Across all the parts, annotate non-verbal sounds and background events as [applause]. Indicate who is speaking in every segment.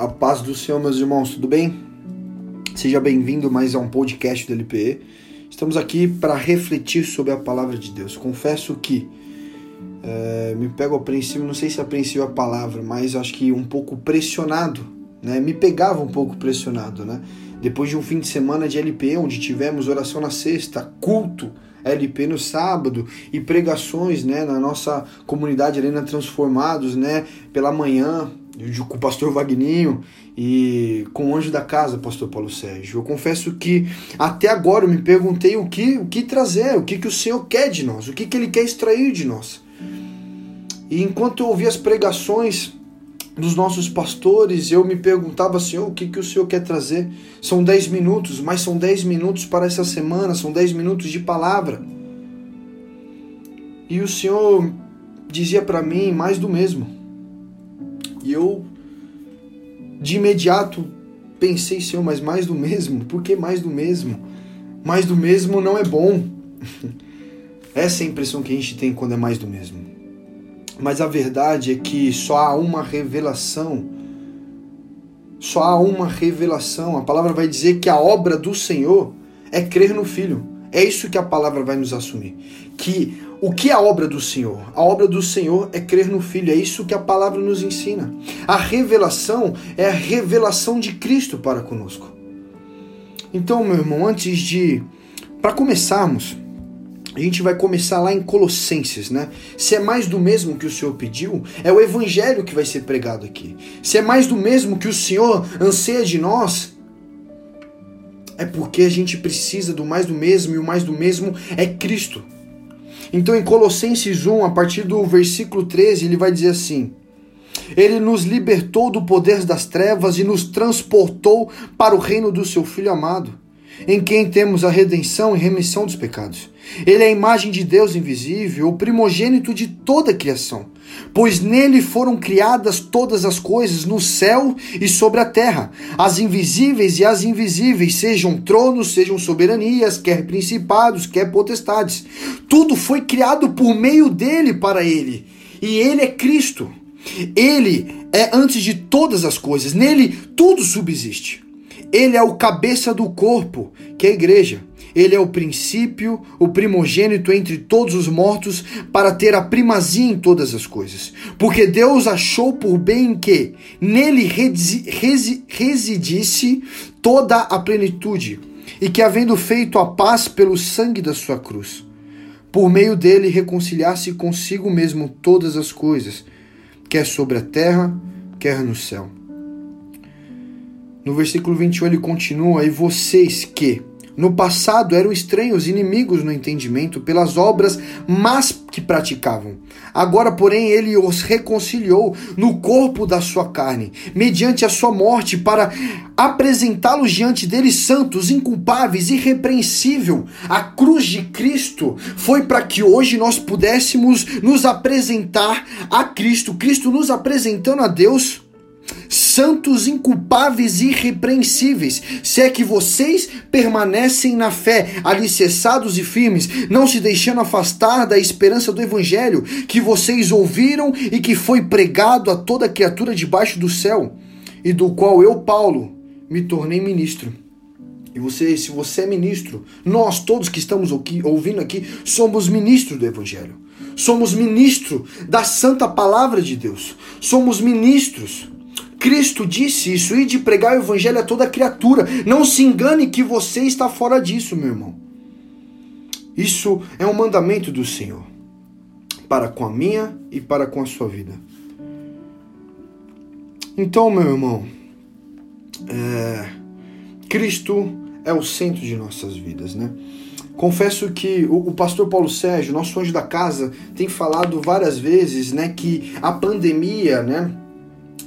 Speaker 1: A paz do Senhor, meus irmãos, tudo bem? Seja bem-vindo mais a um podcast do LPE. Estamos aqui para refletir sobre a palavra de Deus. Confesso que é, me pego apreensivo, não sei se apreensivo a palavra, mas acho que um pouco pressionado, né? Me pegava um pouco pressionado, né? Depois de um fim de semana de LPE, onde tivemos oração na sexta, culto, LP no sábado e pregações, né, na nossa comunidade Arena Transformados, né, pela manhã, com o pastor Vagninho e com o anjo da casa, pastor Paulo Sérgio. Eu confesso que até agora eu me perguntei o que, o que trazer, o que, que o Senhor quer de nós, o que, que Ele quer extrair de nós. E enquanto eu ouvia as pregações dos nossos pastores, eu me perguntava, Senhor, o que, que o Senhor quer trazer? São 10 minutos, mas são 10 minutos para essa semana, são 10 minutos de palavra. E o Senhor dizia para mim mais do mesmo e eu, de imediato, pensei, Senhor, mas mais do mesmo? Por que mais do mesmo? Mais do mesmo não é bom. [laughs] Essa é a impressão que a gente tem quando é mais do mesmo. Mas a verdade é que só há uma revelação. Só há uma revelação. A palavra vai dizer que a obra do Senhor é crer no Filho. É isso que a palavra vai nos assumir. Que o que é a obra do Senhor? A obra do Senhor é crer no Filho, é isso que a palavra nos ensina. A revelação é a revelação de Cristo para conosco. Então, meu irmão, antes de. Para começarmos, a gente vai começar lá em Colossenses, né? Se é mais do mesmo que o Senhor pediu, é o Evangelho que vai ser pregado aqui. Se é mais do mesmo que o Senhor anseia de nós, é porque a gente precisa do mais do mesmo, e o mais do mesmo é Cristo. Então, em Colossenses 1, a partir do versículo 13, ele vai dizer assim: Ele nos libertou do poder das trevas e nos transportou para o reino do seu Filho amado, em quem temos a redenção e remissão dos pecados. Ele é a imagem de Deus invisível, o primogênito de toda a criação pois nele foram criadas todas as coisas no céu e sobre a terra, as invisíveis e as invisíveis, sejam tronos, sejam soberanias, quer principados, quer potestades. Tudo foi criado por meio dele para ele, e ele é Cristo. Ele é antes de todas as coisas, nele tudo subsiste. Ele é o cabeça do corpo, que é a igreja. Ele é o princípio, o primogênito entre todos os mortos, para ter a primazia em todas as coisas. Porque Deus achou por bem que nele residisse toda a plenitude, e que, havendo feito a paz pelo sangue da sua cruz, por meio dele reconciliasse consigo mesmo todas as coisas, quer sobre a terra, quer no céu. No versículo 21 ele continua: E vocês que no passado eram estranhos, inimigos no entendimento, pelas obras más que praticavam. Agora, porém, ele os reconciliou no corpo da sua carne, mediante a sua morte, para apresentá-los diante dele santos, inculpáveis, irrepreensível. A cruz de Cristo foi para que hoje nós pudéssemos nos apresentar a Cristo, Cristo nos apresentando a Deus santos, inculpáveis e irrepreensíveis, se é que vocês permanecem na fé, alicerçados e firmes, não se deixando afastar da esperança do evangelho que vocês ouviram e que foi pregado a toda criatura debaixo do céu, e do qual eu, Paulo, me tornei ministro. E você, se você é ministro, nós todos que estamos aqui, ouvindo aqui, somos ministros do evangelho. Somos ministro da santa palavra de Deus. Somos ministros Cristo disse isso, e de pregar o evangelho a toda criatura. Não se engane que você está fora disso, meu irmão. Isso é um mandamento do Senhor, para com a minha e para com a sua vida. Então, meu irmão, é, Cristo é o centro de nossas vidas, né? Confesso que o, o, pastor Paulo Sérgio, nosso anjo da casa, tem falado várias vezes, né, que a pandemia, né,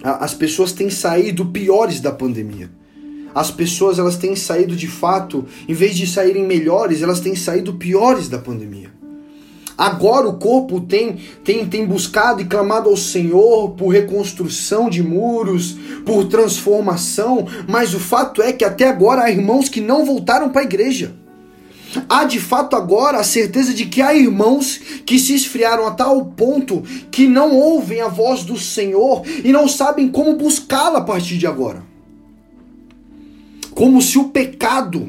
Speaker 1: as pessoas têm saído piores da pandemia. As pessoas elas têm saído de fato, em vez de saírem melhores, elas têm saído piores da pandemia. Agora o corpo tem, tem, tem buscado e clamado ao Senhor por reconstrução de muros, por transformação, mas o fato é que até agora há irmãos que não voltaram para a igreja. Há de fato agora a certeza de que há irmãos que se esfriaram a tal ponto que não ouvem a voz do Senhor e não sabem como buscá-la a partir de agora. Como se o pecado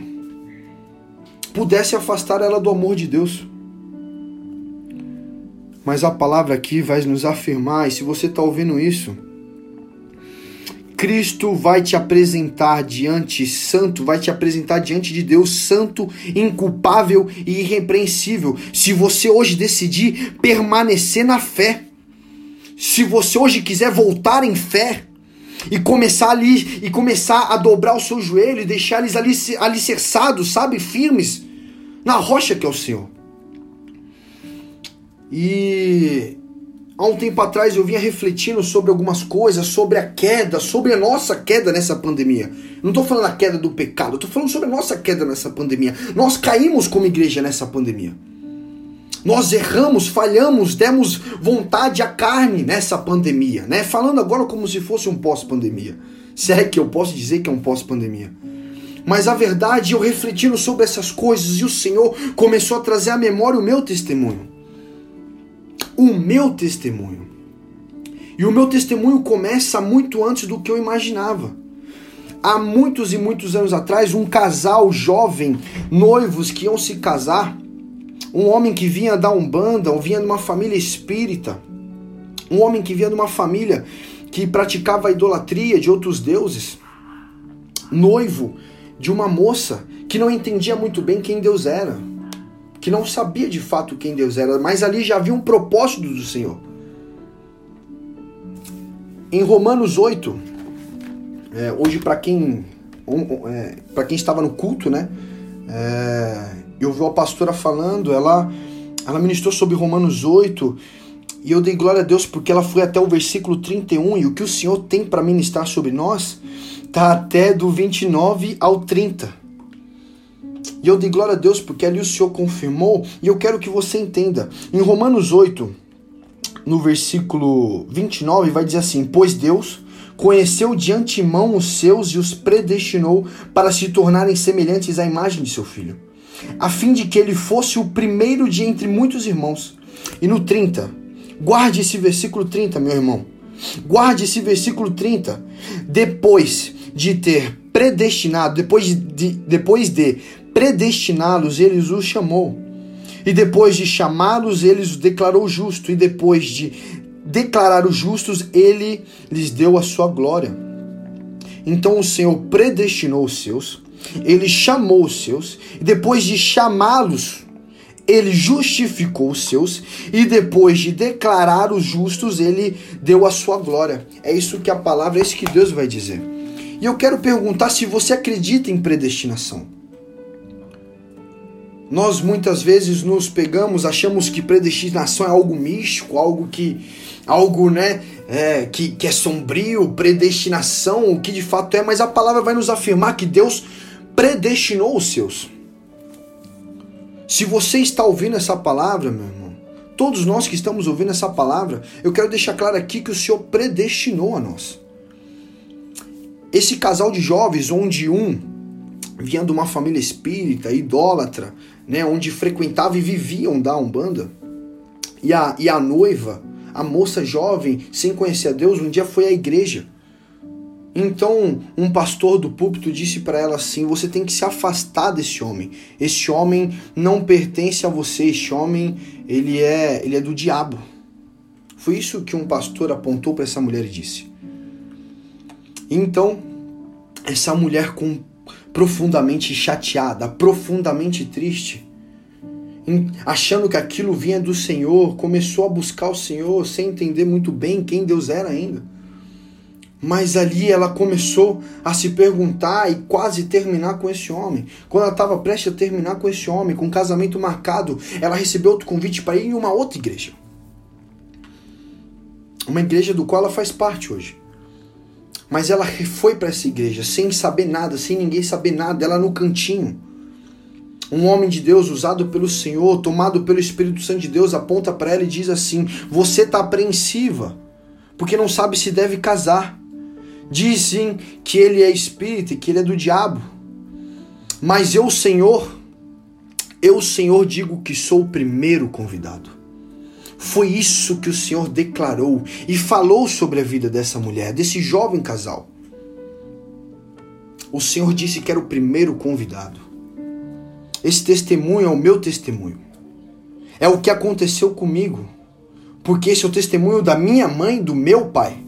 Speaker 1: pudesse afastar ela do amor de Deus. Mas a palavra aqui vai nos afirmar, e se você está ouvindo isso, Cristo vai te apresentar diante santo, vai te apresentar diante de Deus santo, inculpável e irrepreensível. Se você hoje decidir permanecer na fé, se você hoje quiser voltar em fé e começar ali e começar a dobrar o seu joelho e deixar eles ali alicerçados, sabe, firmes na rocha que é o Senhor. E há um tempo atrás eu vinha refletindo sobre algumas coisas, sobre a queda, sobre a nossa queda nessa pandemia. Não estou falando a queda do pecado, estou falando sobre a nossa queda nessa pandemia. Nós caímos como igreja nessa pandemia. Nós erramos, falhamos, demos vontade à carne nessa pandemia, né? Falando agora como se fosse um pós-pandemia. Se é que eu posso dizer que é um pós-pandemia. Mas a verdade, eu refletindo sobre essas coisas e o Senhor começou a trazer à memória o meu testemunho. O meu testemunho. E o meu testemunho começa muito antes do que eu imaginava. Há muitos e muitos anos atrás, um casal jovem, noivos que iam se casar, um homem que vinha da Umbanda, ou vinha de uma família espírita, um homem que vinha de uma família que praticava a idolatria de outros deuses, noivo de uma moça que não entendia muito bem quem Deus era, que não sabia de fato quem Deus era, mas ali já havia um propósito do Senhor. Em Romanos 8, é, hoje para quem é, para quem estava no culto, né? É, eu vi a pastora falando, ela ela ministrou sobre Romanos 8 e eu dei glória a Deus porque ela foi até o versículo 31 e o que o Senhor tem para ministrar sobre nós tá até do 29 ao 30. E eu dei glória a Deus porque ali o Senhor confirmou, e eu quero que você entenda. Em Romanos 8, no versículo 29, vai dizer assim: Pois Deus conheceu de antemão os seus e os predestinou para se tornarem semelhantes à imagem de seu filho, a fim de que ele fosse o primeiro de entre muitos irmãos. E no 30, guarde esse versículo 30, meu irmão. Guarde esse versículo 30. Depois de ter predestinado, depois de, de depois de predestiná-los, ele os chamou. E depois de chamá-los, ele os declarou justo. E depois de declarar os justos, ele lhes deu a sua glória. Então o Senhor predestinou os seus, ele chamou os seus, e depois de chamá-los, ele justificou os seus, e depois de declarar os justos, ele deu a sua glória. É isso que a palavra, é isso que Deus vai dizer. E eu quero perguntar se você acredita em predestinação. Nós muitas vezes nos pegamos, achamos que predestinação é algo místico, algo que, algo, né, é, que, que é sombrio, predestinação, o que de fato é, mas a palavra vai nos afirmar que Deus predestinou os seus. Se você está ouvindo essa palavra, meu irmão, todos nós que estamos ouvindo essa palavra, eu quero deixar claro aqui que o Senhor predestinou a nós. Esse casal de jovens, onde um vinha de uma família espírita, idólatra, né, onde frequentava e viviam da Umbanda, e a, e a noiva, a moça jovem, sem conhecer a Deus, um dia foi à igreja. Então, um pastor do púlpito disse para ela assim: Você tem que se afastar desse homem. Esse homem não pertence a você. Esse homem, ele é, ele é do diabo. Foi isso que um pastor apontou para essa mulher e disse. Então, essa mulher com profundamente chateada, profundamente triste, achando que aquilo vinha do Senhor, começou a buscar o Senhor sem entender muito bem quem Deus era ainda. Mas ali ela começou a se perguntar e quase terminar com esse homem. Quando ela estava prestes a terminar com esse homem, com um casamento marcado, ela recebeu outro convite para ir em uma outra igreja. Uma igreja do qual ela faz parte hoje. Mas ela foi para essa igreja sem saber nada, sem ninguém saber nada, ela no cantinho. Um homem de Deus usado pelo Senhor, tomado pelo Espírito Santo de Deus, aponta para ela e diz assim: Você está apreensiva, porque não sabe se deve casar. Dizem que ele é espírita e que ele é do diabo. Mas eu, Senhor, Eu, Senhor, digo que sou o primeiro convidado. Foi isso que o Senhor declarou e falou sobre a vida dessa mulher, desse jovem casal. O Senhor disse que era o primeiro convidado. Esse testemunho é o meu testemunho. É o que aconteceu comigo. Porque esse é o testemunho da minha mãe, do meu pai.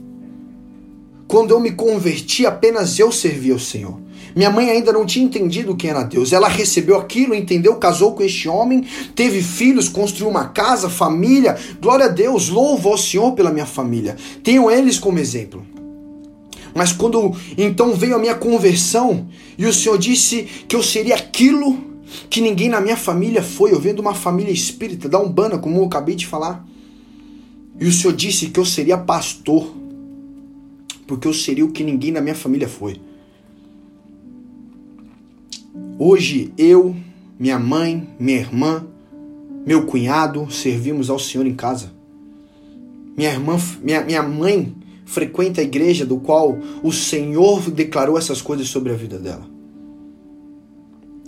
Speaker 1: Quando eu me converti, apenas eu servia ao Senhor. Minha mãe ainda não tinha entendido quem era Deus. Ela recebeu aquilo, entendeu, casou com este homem, teve filhos, construiu uma casa, família. Glória a Deus, louvo ao Senhor pela minha família. Tenho eles como exemplo. Mas quando então veio a minha conversão e o Senhor disse que eu seria aquilo que ninguém na minha família foi, eu venho de uma família espírita, da Umbanda, como eu acabei de falar. E o Senhor disse que eu seria pastor, porque eu seria o que ninguém na minha família foi. Hoje eu, minha mãe, minha irmã, meu cunhado servimos ao Senhor em casa. Minha irmã, minha, minha mãe frequenta a igreja do qual o Senhor declarou essas coisas sobre a vida dela.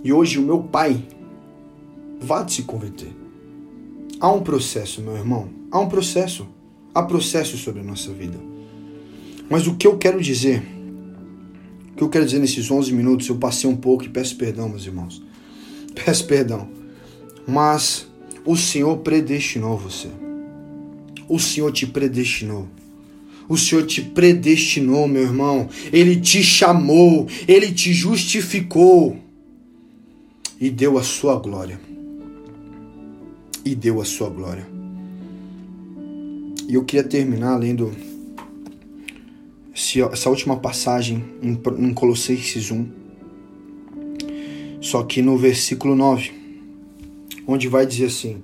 Speaker 1: E hoje o meu pai vai se converter. Há um processo, meu irmão. Há um processo. Há processo sobre a nossa vida. Mas o que eu quero dizer que eu quero dizer nesses 11 minutos, eu passei um pouco e peço perdão, meus irmãos. [laughs] Peço perdão. Mas o Senhor predestinou você. O Senhor te predestinou. O Senhor te predestinou, meu irmão. Ele te chamou, ele te justificou e deu a sua glória. E deu a sua glória. E eu queria terminar lendo essa última passagem em Colossenses 1, só que no versículo 9, onde vai dizer assim: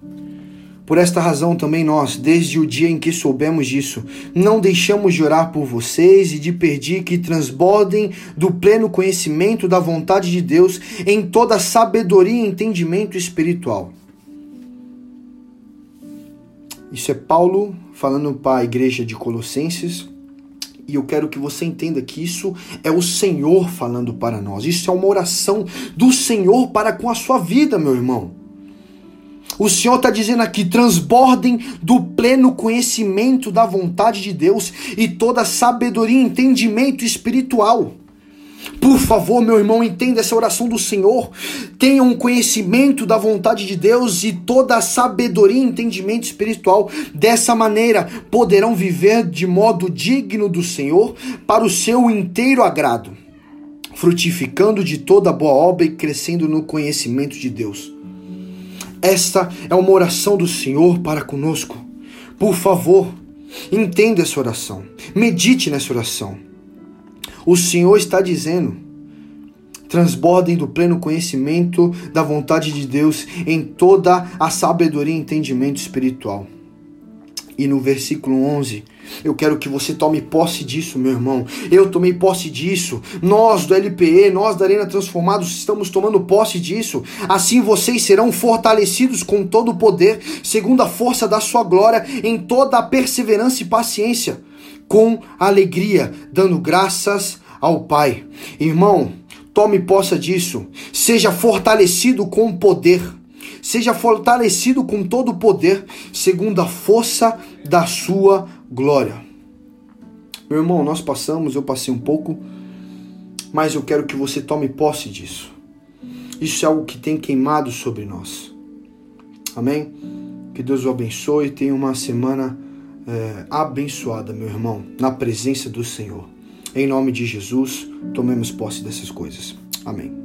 Speaker 1: Por esta razão também nós, desde o dia em que soubemos disso, não deixamos de orar por vocês e de pedir que transbordem do pleno conhecimento da vontade de Deus em toda sabedoria e entendimento espiritual. Isso é Paulo falando para a igreja de Colossenses e eu quero que você entenda que isso é o Senhor falando para nós. Isso é uma oração do Senhor para com a sua vida, meu irmão. O Senhor está dizendo aqui: transbordem do pleno conhecimento da vontade de Deus e toda sabedoria e entendimento espiritual. Por favor, meu irmão, entenda essa oração do Senhor. Tenha um conhecimento da vontade de Deus e toda a sabedoria e entendimento espiritual. Dessa maneira, poderão viver de modo digno do Senhor para o seu inteiro agrado, frutificando de toda boa obra e crescendo no conhecimento de Deus. Esta é uma oração do Senhor para conosco. Por favor, entenda essa oração. Medite nessa oração. O Senhor está dizendo: transbordem do pleno conhecimento da vontade de Deus em toda a sabedoria e entendimento espiritual. E no versículo 11, eu quero que você tome posse disso, meu irmão. Eu tomei posse disso. Nós do LPE, nós da Arena Transformados, estamos tomando posse disso. Assim vocês serão fortalecidos com todo o poder, segundo a força da sua glória, em toda a perseverança e paciência com alegria, dando graças ao Pai. Irmão, tome posse disso. Seja fortalecido com poder. Seja fortalecido com todo o poder, segundo a força da sua glória. Meu irmão, nós passamos, eu passei um pouco, mas eu quero que você tome posse disso. Isso é algo que tem queimado sobre nós. Amém? Que Deus o abençoe tenha uma semana é, abençoada, meu irmão, na presença do Senhor. Em nome de Jesus, tomemos posse dessas coisas. Amém.